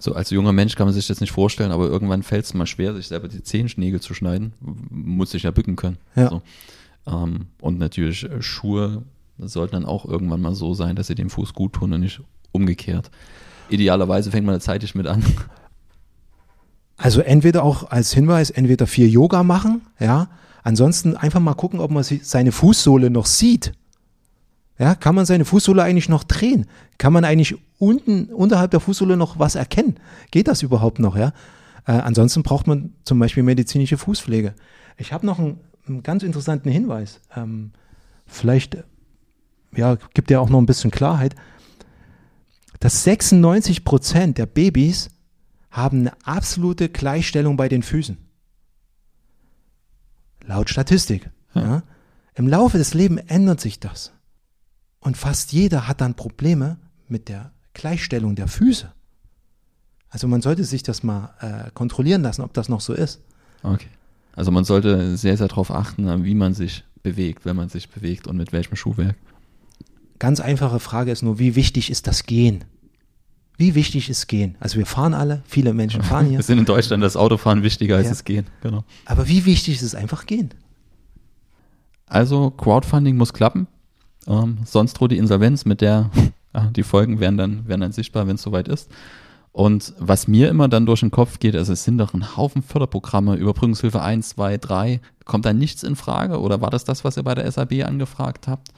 So als junger Mensch kann man sich das nicht vorstellen, aber irgendwann fällt es mal schwer, sich selber die Zehennägel zu schneiden. Muss sich ja bücken können. Ja. So. Ähm, und natürlich äh, Schuhe sollten dann auch irgendwann mal so sein, dass sie dem Fuß gut tun und nicht umgekehrt. Idealerweise fängt man da zeitig mit an. Also entweder auch als Hinweis, entweder viel Yoga machen, ja. Ansonsten einfach mal gucken, ob man seine Fußsohle noch sieht. Ja, kann man seine Fußsohle eigentlich noch drehen? Kann man eigentlich unten, unterhalb der Fußsohle noch was erkennen? Geht das überhaupt noch, ja? Äh, ansonsten braucht man zum Beispiel medizinische Fußpflege. Ich habe noch einen, einen ganz interessanten Hinweis. Ähm, vielleicht, ja, gibt ja auch noch ein bisschen Klarheit. Dass 96 Prozent der Babys haben eine absolute Gleichstellung bei den Füßen. Laut Statistik. Ja. Im Laufe des Lebens ändert sich das. Und fast jeder hat dann Probleme mit der Gleichstellung der Füße. Also man sollte sich das mal äh, kontrollieren lassen, ob das noch so ist. Okay. Also man sollte sehr, sehr darauf achten, wie man sich bewegt, wenn man sich bewegt und mit welchem Schuhwerk. Ganz einfache Frage ist nur, wie wichtig ist das Gehen? Wie wichtig ist Gehen? Also wir fahren alle, viele Menschen fahren hier. Wir sind in Deutschland das Autofahren wichtiger als Ja. das Gehen. Genau. Aber wie wichtig ist es einfach Gehen? Also Crowdfunding muss klappen. Ähm, sonst droht die Insolvenz, mit der die Folgen werden dann, werden dann sichtbar, wenn es soweit ist. Und was mir immer dann durch den Kopf geht, also es sind doch ein Haufen Förderprogramme, Überbrückungshilfe 1, 2, 3. Kommt da nichts in Frage? Oder war das das, was ihr bei der SAB angefragt habt?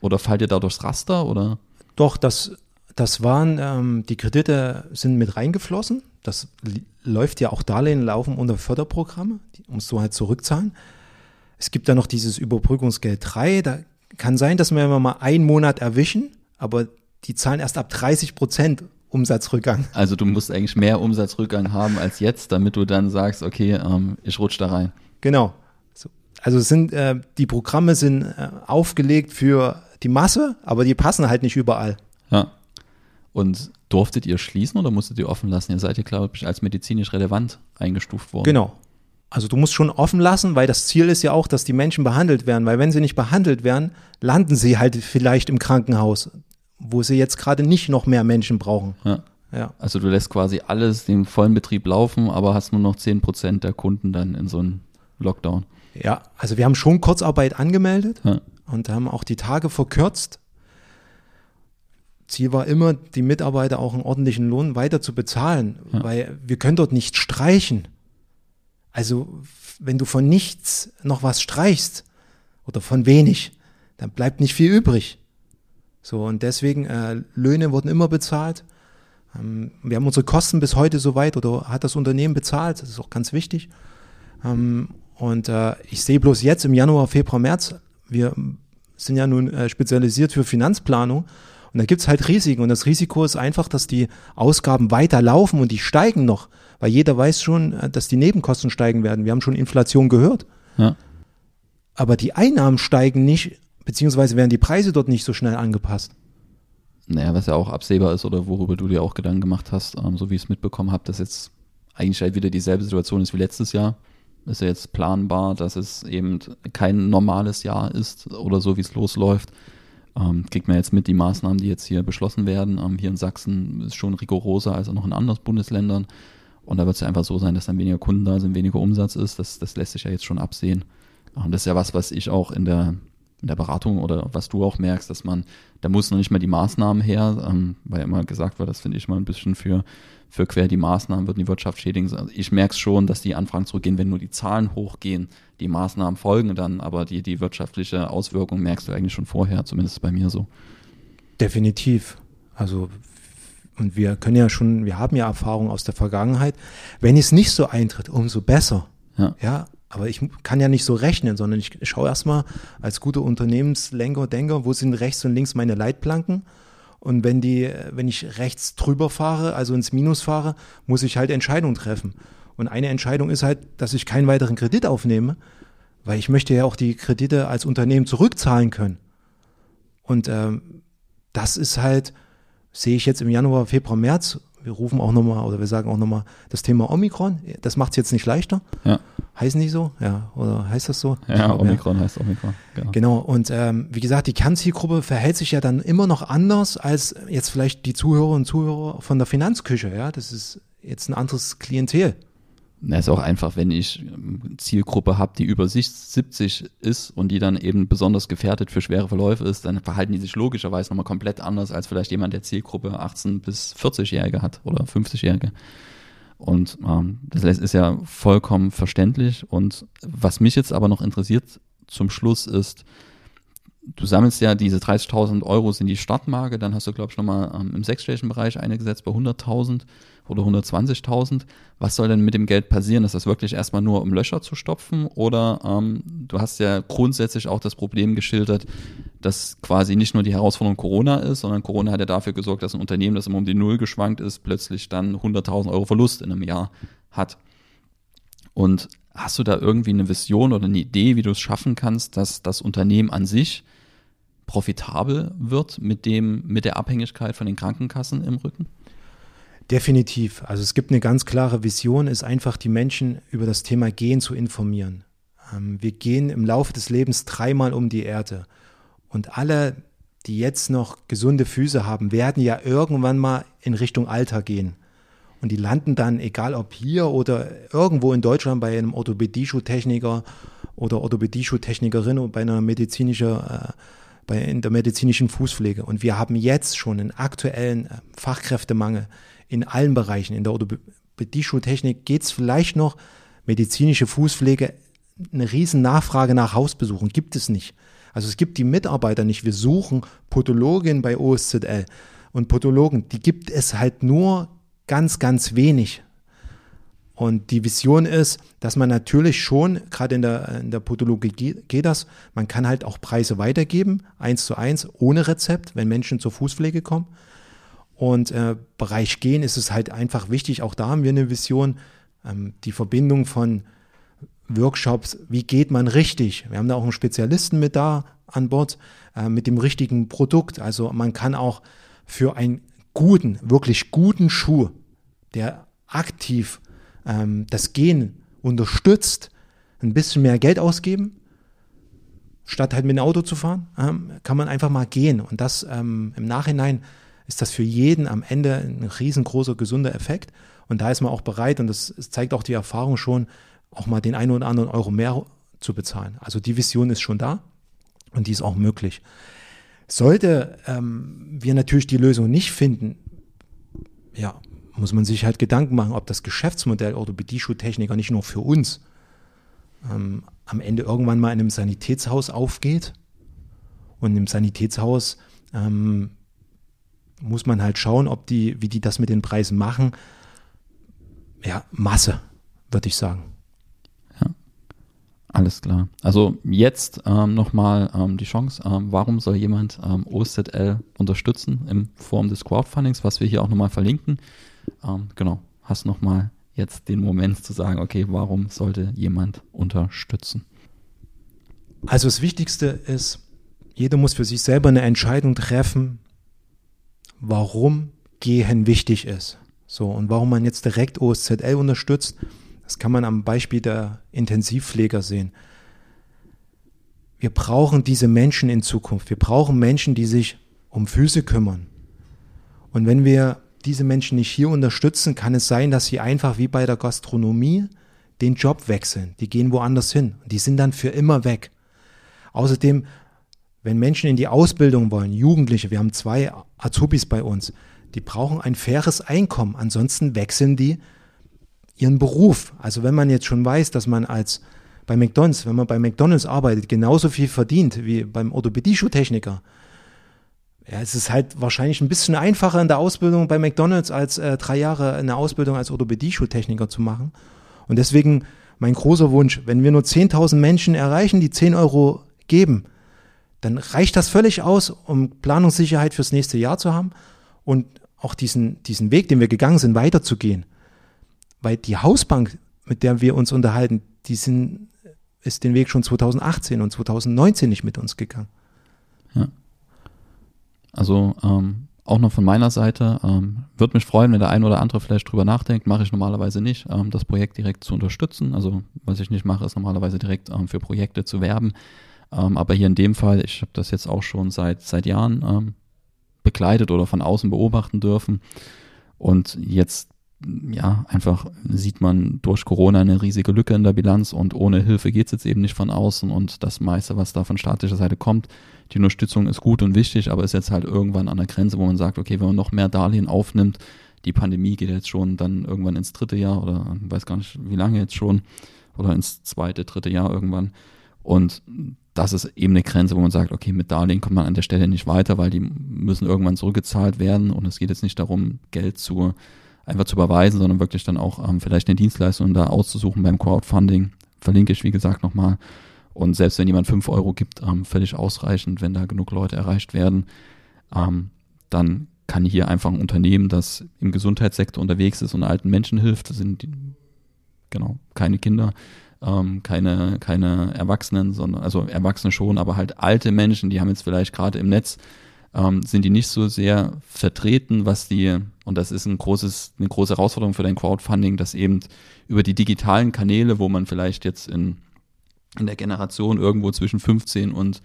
Oder fallt ihr da durchs Raster? Oder? Doch, das, das waren, ähm, die Kredite sind mit reingeflossen. Das läuft ja auch Darlehen laufen unter Förderprogramme, die musst du halt zurückzahlen. Es gibt da noch dieses Überbrückungsgeld 3. Da kann sein, dass wir mal einen Monat erwischen, aber die zahlen erst ab 30 Prozent Umsatzrückgang. Also du musst eigentlich mehr Umsatzrückgang haben als jetzt, damit du dann sagst, okay, ähm, ich rutsch da rein. Genau. So. Also es sind, äh, die Programme sind äh, aufgelegt für die Masse, aber die passen halt nicht überall. Ja. Und durftet ihr schließen oder musstet ihr offen lassen? Ihr seid ja, glaube ich, als medizinisch relevant eingestuft worden. Genau. Also du musst schon offen lassen, weil das Ziel ist ja auch, dass die Menschen behandelt werden, weil wenn sie nicht behandelt werden, landen sie halt vielleicht im Krankenhaus, wo sie jetzt gerade nicht noch mehr Menschen brauchen. Ja. Ja. Also du lässt quasi alles den vollen Betrieb laufen, aber hast nur noch 10 Prozent der Kunden dann in so einem Lockdown. Ja, also wir haben schon Kurzarbeit angemeldet ja. und haben auch die Tage verkürzt. Ziel war immer, die Mitarbeiter auch einen ordentlichen Lohn weiter zu bezahlen, ja. weil wir können dort nicht streichen. Also wenn du von nichts noch was streichst oder von wenig, dann bleibt nicht viel übrig. So und deswegen äh, Löhne wurden immer bezahlt. Ähm, wir haben unsere Kosten bis heute soweit oder hat das Unternehmen bezahlt. Das ist auch ganz wichtig. Ähm, und äh, ich sehe bloß jetzt im Januar, Februar, März, wir sind ja nun äh, spezialisiert für Finanzplanung. Und da gibt's halt Risiken. Und das Risiko ist einfach, dass die Ausgaben weiter laufen und die steigen noch. Weil jeder weiß schon, äh, dass die Nebenkosten steigen werden. Wir haben schon Inflation gehört. Ja. Aber die Einnahmen steigen nicht, beziehungsweise werden die Preise dort nicht so schnell angepasst. Naja, was ja auch absehbar ist oder worüber du dir auch Gedanken gemacht hast, ähm, so wie ich es mitbekommen habe, dass jetzt eigentlich halt wieder dieselbe Situation ist wie letztes Jahr ist ja jetzt planbar, dass es eben kein normales Jahr ist oder so, wie es losläuft. Ähm, kriegt man jetzt mit, die Maßnahmen, die jetzt hier beschlossen werden. Ähm, hier in Sachsen ist schon rigoroser als noch in anderen Bundesländern. Und da wird es ja einfach so sein, dass dann weniger Kunden da sind, weniger Umsatz ist. Das, das lässt sich ja jetzt schon absehen. Und das ist ja was, was ich auch in der, in der Beratung oder was du auch merkst, dass man, da muss noch nicht mal die Maßnahmen her, ähm, weil immer gesagt wird, das finde ich mal ein bisschen für für quer die Maßnahmen würden die Wirtschaft schädigen. Also ich merke schon, dass die Anfragen zurückgehen, wenn nur die Zahlen hochgehen. Die Maßnahmen folgen dann, aber die, die wirtschaftliche Auswirkung merkst du eigentlich schon vorher, zumindest bei mir so. Definitiv. Also und wir können ja schon, wir haben ja Erfahrung aus der Vergangenheit. Wenn es nicht so eintritt, umso besser. Ja. ja. Aber ich kann ja nicht so rechnen, sondern ich schaue erstmal als guter Unternehmenslenker, Denker, wo sind rechts und links meine Leitplanken und wenn die, wenn ich rechts drüber fahre, also ins Minus fahre, muss ich halt Entscheidungen treffen. Und eine Entscheidung ist halt, dass ich keinen weiteren Kredit aufnehme, weil ich möchte ja auch die Kredite als Unternehmen zurückzahlen können. Und ähm, das ist halt, sehe ich jetzt im Januar, Februar, März, wir rufen auch nochmal oder wir sagen auch nochmal das Thema Omikron. Das macht es jetzt nicht leichter. Ja. Heißt nicht so? Ja, oder heißt das so? Ja, glaube, Omikron ja. heißt Omikron. Genau. genau. Und ähm, wie gesagt, die Kernzielgruppe verhält sich ja dann immer noch anders als jetzt vielleicht die Zuhörer und Zuhörer von der Finanzküche. Ja, das ist jetzt ein anderes Klientel. Na, ist auch einfach, wenn ich ähm, Zielgruppe habe, die über sich 70 ist und die dann eben besonders gefährdet für schwere Verläufe ist, dann verhalten die sich logischerweise nochmal komplett anders als vielleicht jemand, der Zielgruppe 18 bis 40-Jährige hat oder 50-Jährige. Und ähm, das ist ja vollkommen verständlich. Und was mich jetzt aber noch interessiert zum Schluss ist, du sammelst ja diese 30.000 Euro sind die Startmarke, dann hast du, glaube ich, nochmal ähm, im sechsstelligen Bereich eingesetzt bei 100.000 oder 120.000. Was soll denn mit dem Geld passieren? Ist das wirklich erstmal nur, um Löcher zu stopfen? Oder ähm, du hast ja grundsätzlich auch das Problem geschildert, dass quasi nicht nur die Herausforderung Corona ist, sondern Corona hat ja dafür gesorgt, dass ein Unternehmen, das immer um die Null geschwankt ist, plötzlich dann 100.000 Euro Verlust in einem Jahr hat. Und hast du da irgendwie eine Vision oder eine Idee, wie du es schaffen kannst, dass das Unternehmen an sich profitabel wird mit dem, mit der Abhängigkeit von den Krankenkassen im Rücken? Definitiv. Also es gibt eine ganz klare Vision, ist einfach die Menschen über das Thema Gehen zu informieren. Ähm, wir gehen im Laufe des Lebens dreimal um die Erde. Und alle, die jetzt noch gesunde Füße haben, werden ja irgendwann mal in Richtung Alter gehen. Und die landen dann, egal ob hier oder irgendwo in Deutschland bei einem Orthopädie-Schuhtechniker oder Orthopädie-Schuhtechnikerin oder bei einer medizinischen äh, bei, in der medizinischen Fußpflege. Und wir haben jetzt schon einen aktuellen äh, Fachkräftemangel in allen Bereichen. In der Orthopädie-Schultechnik geht es vielleicht noch, medizinische Fußpflege, eine riesen Nachfrage nach Hausbesuchen gibt es nicht. Also es gibt die Mitarbeiter nicht. Wir suchen Podologen bei OSZL. Und Podologen, die gibt es halt nur ganz, ganz wenig. Und die Vision ist, dass man natürlich schon, gerade in der, in der Podologie geht das, man kann halt auch Preise weitergeben, eins zu eins, ohne Rezept, wenn Menschen zur Fußpflege kommen. Und äh, Bereich Gehen ist es halt einfach wichtig, auch da haben wir eine Vision, ähm, die Verbindung von Workshops, wie geht man richtig? Wir haben da auch einen Spezialisten mit da an Bord, äh, mit dem richtigen Produkt. Also man kann auch für einen guten, wirklich guten Schuh, der aktiv ähm, das Gehen unterstützt, ein bisschen mehr Geld ausgeben, statt halt mit dem Auto zu fahren, ähm, kann man einfach mal gehen. Und das ähm, im Nachhinein ist das für jeden am Ende ein riesengroßer gesunder Effekt. Und da ist man auch bereit, und das zeigt auch die Erfahrung schon, auch mal den einen oder anderen Euro mehr zu bezahlen. Also die Vision ist schon da und die ist auch möglich. Sollte ähm, wir natürlich die Lösung nicht finden, ja, muss man sich halt Gedanken machen, ob das Geschäftsmodell Orthopädie-Schuhtechniker nicht nur für uns ähm, am Ende irgendwann mal in einem Sanitätshaus aufgeht. Und im Sanitätshaus ähm, muss man halt schauen, ob die, wie die das mit den Preisen machen. Ja, Masse, würde ich sagen. Ja, alles klar. Also jetzt ähm, nochmal ähm, die Chance, ähm, warum soll jemand ähm, OZL unterstützen in Form des Crowdfundings, was wir hier auch nochmal verlinken. Ähm, genau, hast nochmal jetzt den Moment zu sagen, okay, warum sollte jemand unterstützen? Also das Wichtigste ist, jeder muss für sich selber eine Entscheidung treffen, warum Gehen wichtig ist. So, und warum man jetzt direkt OSZL unterstützt, das kann man am Beispiel der Intensivpfleger sehen. Wir brauchen diese Menschen in Zukunft. Wir brauchen Menschen, die sich um Füße kümmern. Und wenn wir diese Menschen nicht hier unterstützen, kann es sein, dass sie einfach wie bei der Gastronomie den Job wechseln. Die gehen woanders hin. Die sind dann für immer weg. Außerdem, wenn Menschen in die Ausbildung wollen, Jugendliche, wir haben zwei Azubis bei uns, die brauchen ein faires Einkommen. Ansonsten wechseln die ihren Beruf. Also wenn man jetzt schon weiß, dass man als bei McDonalds, wenn man bei McDonalds arbeitet, genauso viel verdient wie beim Orthopädie-Schuhtechniker, ja, es ist halt wahrscheinlich ein bisschen einfacher in der Ausbildung bei McDonalds als äh, drei Jahre eine Ausbildung als Orthopädie-Schultechniker zu machen. Und deswegen mein großer Wunsch, wenn wir nur 10.000 Menschen erreichen, die 10 Euro geben, dann reicht das völlig aus, um Planungssicherheit fürs nächste Jahr zu haben und auch diesen, diesen Weg, den wir gegangen sind, weiterzugehen. Weil die Hausbank, mit der wir uns unterhalten, die sind, ist den Weg schon 2018 und 2019 nicht mit uns gegangen. Ja. Also ähm, auch noch von meiner Seite, ähm, würde mich freuen, wenn der ein oder andere vielleicht drüber nachdenkt, mache ich normalerweise nicht, ähm, das Projekt direkt zu unterstützen. Also was ich nicht mache, ist normalerweise direkt ähm, für Projekte zu werben. Ähm, aber hier in dem Fall, ich habe das jetzt auch schon seit, seit Jahren ähm, begleitet oder von außen beobachten dürfen. Und jetzt ja, einfach sieht man durch Corona eine riesige Lücke in der Bilanz und ohne Hilfe geht es jetzt eben nicht von außen und das meiste, was da von staatlicher Seite kommt, die Unterstützung ist gut und wichtig, aber ist jetzt halt irgendwann an der Grenze, wo man sagt, okay, wenn man noch mehr Darlehen aufnimmt, die Pandemie geht jetzt schon dann irgendwann ins dritte Jahr oder weiß gar nicht, wie lange jetzt schon oder ins zweite, dritte Jahr irgendwann. Und das ist eben eine Grenze, wo man sagt, okay, mit Darlehen kommt man an der Stelle nicht weiter, weil die müssen irgendwann zurückgezahlt werden und es geht jetzt nicht darum, Geld zu einfach zu überweisen, sondern wirklich dann auch ähm, vielleicht eine Dienstleistung da auszusuchen beim Crowdfunding. Verlinke ich, wie gesagt, nochmal. Und selbst wenn jemand fünf Euro gibt, ähm, völlig ausreichend, wenn da genug Leute erreicht werden, ähm, dann kann hier einfach ein Unternehmen, das im Gesundheitssektor unterwegs ist und alten Menschen hilft, das sind die, genau keine Kinder, ähm, keine, keine Erwachsenen, sondern also Erwachsene schon, aber halt alte Menschen, die haben jetzt vielleicht gerade im Netz ähm, sind die nicht so sehr vertreten, was die, und das ist ein großes, eine große Herausforderung für dein Crowdfunding, dass eben über die digitalen Kanäle, wo man vielleicht jetzt in, in der Generation irgendwo zwischen 15 und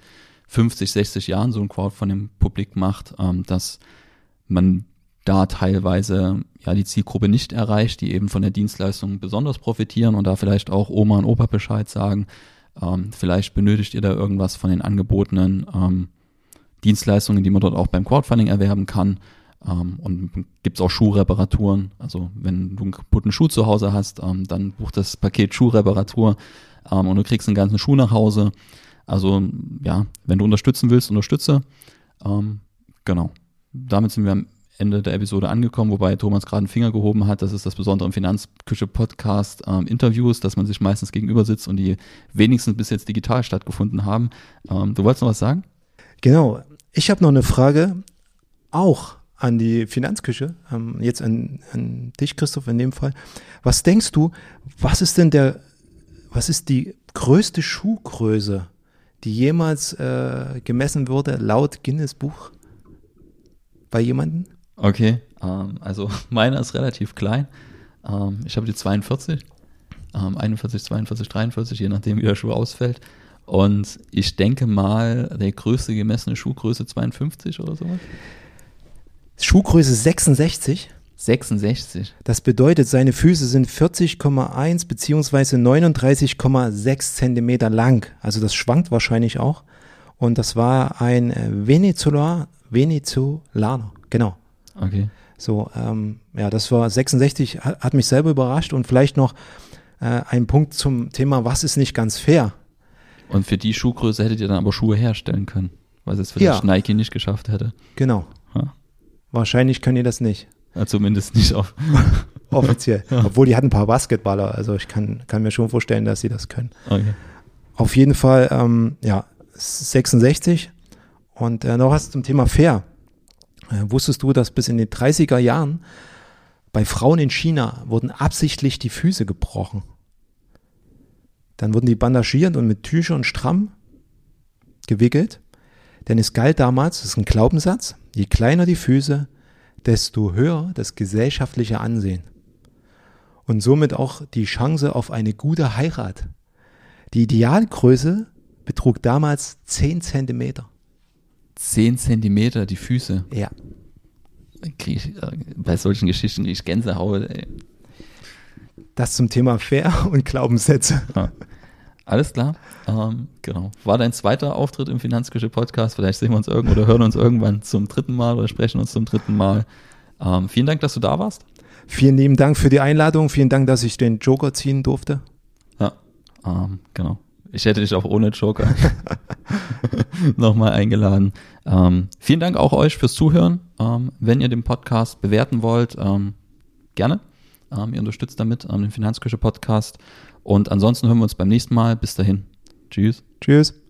50, 60 Jahren so ein Crowdfunding publik macht, ähm, dass man da teilweise ja die Zielgruppe nicht erreicht, die eben von der Dienstleistung besonders profitieren und da vielleicht auch Oma und Opa Bescheid sagen. Ähm, vielleicht benötigt ihr da irgendwas von den angebotenen ähm, Dienstleistungen, die man dort auch beim Crowdfunding erwerben kann. Ähm, und gibt es auch Schuhreparaturen. Also wenn du einen kaputten Schuh zu Hause hast, ähm, dann bucht das Paket Schuhreparatur ähm, und du kriegst einen ganzen Schuh nach Hause. Also ja, wenn du unterstützen willst, unterstütze. Ähm, genau. Damit sind wir am Ende der Episode angekommen, wobei Thomas gerade einen Finger gehoben hat. Das ist das Besondere im Finanzküche-Podcast ähm, Interviews, dass man sich meistens gegenüber sitzt und die wenigstens bis jetzt digital stattgefunden haben. Ähm, du wolltest noch was sagen? Genau. Ich habe noch eine Frage, auch an die Finanzküche, ähm, jetzt an, an dich, Christoph, in dem Fall. Was denkst du, was ist denn der, was ist die größte Schuhgröße, die jemals äh, gemessen wurde, laut Guinness Buch bei jemandem? Okay, ähm, also meiner ist relativ klein. Ähm, ich habe die 42. ähm, 41, 42, 43, je nachdem, wie der Schuh ausfällt. Und ich denke mal, der größte gemessene Schuhgröße 52 oder sowas. Schuhgröße 66. 66. Das bedeutet, seine Füße sind 40,1 beziehungsweise 39,6 Zentimeter lang. Also das schwankt wahrscheinlich auch. Und das war ein äh, Venezola, Venezolaner, genau. Okay. So, ähm, ja, das war 66, hat, hat mich selber überrascht und vielleicht noch äh, ein Punkt zum Thema, was ist nicht ganz fair? Und für die Schuhgröße hättet ihr dann aber Schuhe herstellen können, was es vielleicht Ja. Nike nicht geschafft hätte. Genau. Ja. Wahrscheinlich können die das nicht. Ja, zumindest nicht auf. Offiziell. Obwohl die hatten ein paar Basketballer, also ich kann, kann mir schon vorstellen, dass sie das können. Okay. Auf jeden Fall, ähm, ja, 66. Und äh, noch was zum Thema Fair. Äh, wusstest du, dass bis in den 30er Jahren bei Frauen in China wurden absichtlich die Füße gebrochen? Dann wurden die bandagiert und mit Tüchern stramm gewickelt. Denn es galt damals, das ist ein Glaubenssatz, je kleiner die Füße, desto höher das gesellschaftliche Ansehen. Und somit auch die Chance auf eine gute Heirat. Die Idealgröße betrug damals 10 Zentimeter. 10 Zentimeter die Füße. Ja. Ich, äh, bei solchen Geschichten kriege ich Gänsehaut. Ey. Das zum Thema Fair und Glaubenssätze. Ja. Alles klar. Ähm, genau. War dein zweiter Auftritt im Finanzküche Podcast. Vielleicht sehen wir uns irgendwo oder hören uns irgendwann zum dritten Mal oder sprechen uns zum dritten Mal. Ähm, vielen Dank, dass du da warst. Vielen lieben Dank für die Einladung. Vielen Dank, dass ich den Joker ziehen durfte. Ja, ähm, genau. Ich hätte dich auch ohne Joker nochmal eingeladen. Ähm, vielen Dank auch euch fürs Zuhören. Ähm, wenn ihr den Podcast bewerten wollt, ähm, gerne. Ähm, ihr unterstützt damit ähm, den Finanzküche Podcast. Und ansonsten hören wir uns beim nächsten Mal. Bis dahin. Tschüss. Tschüss.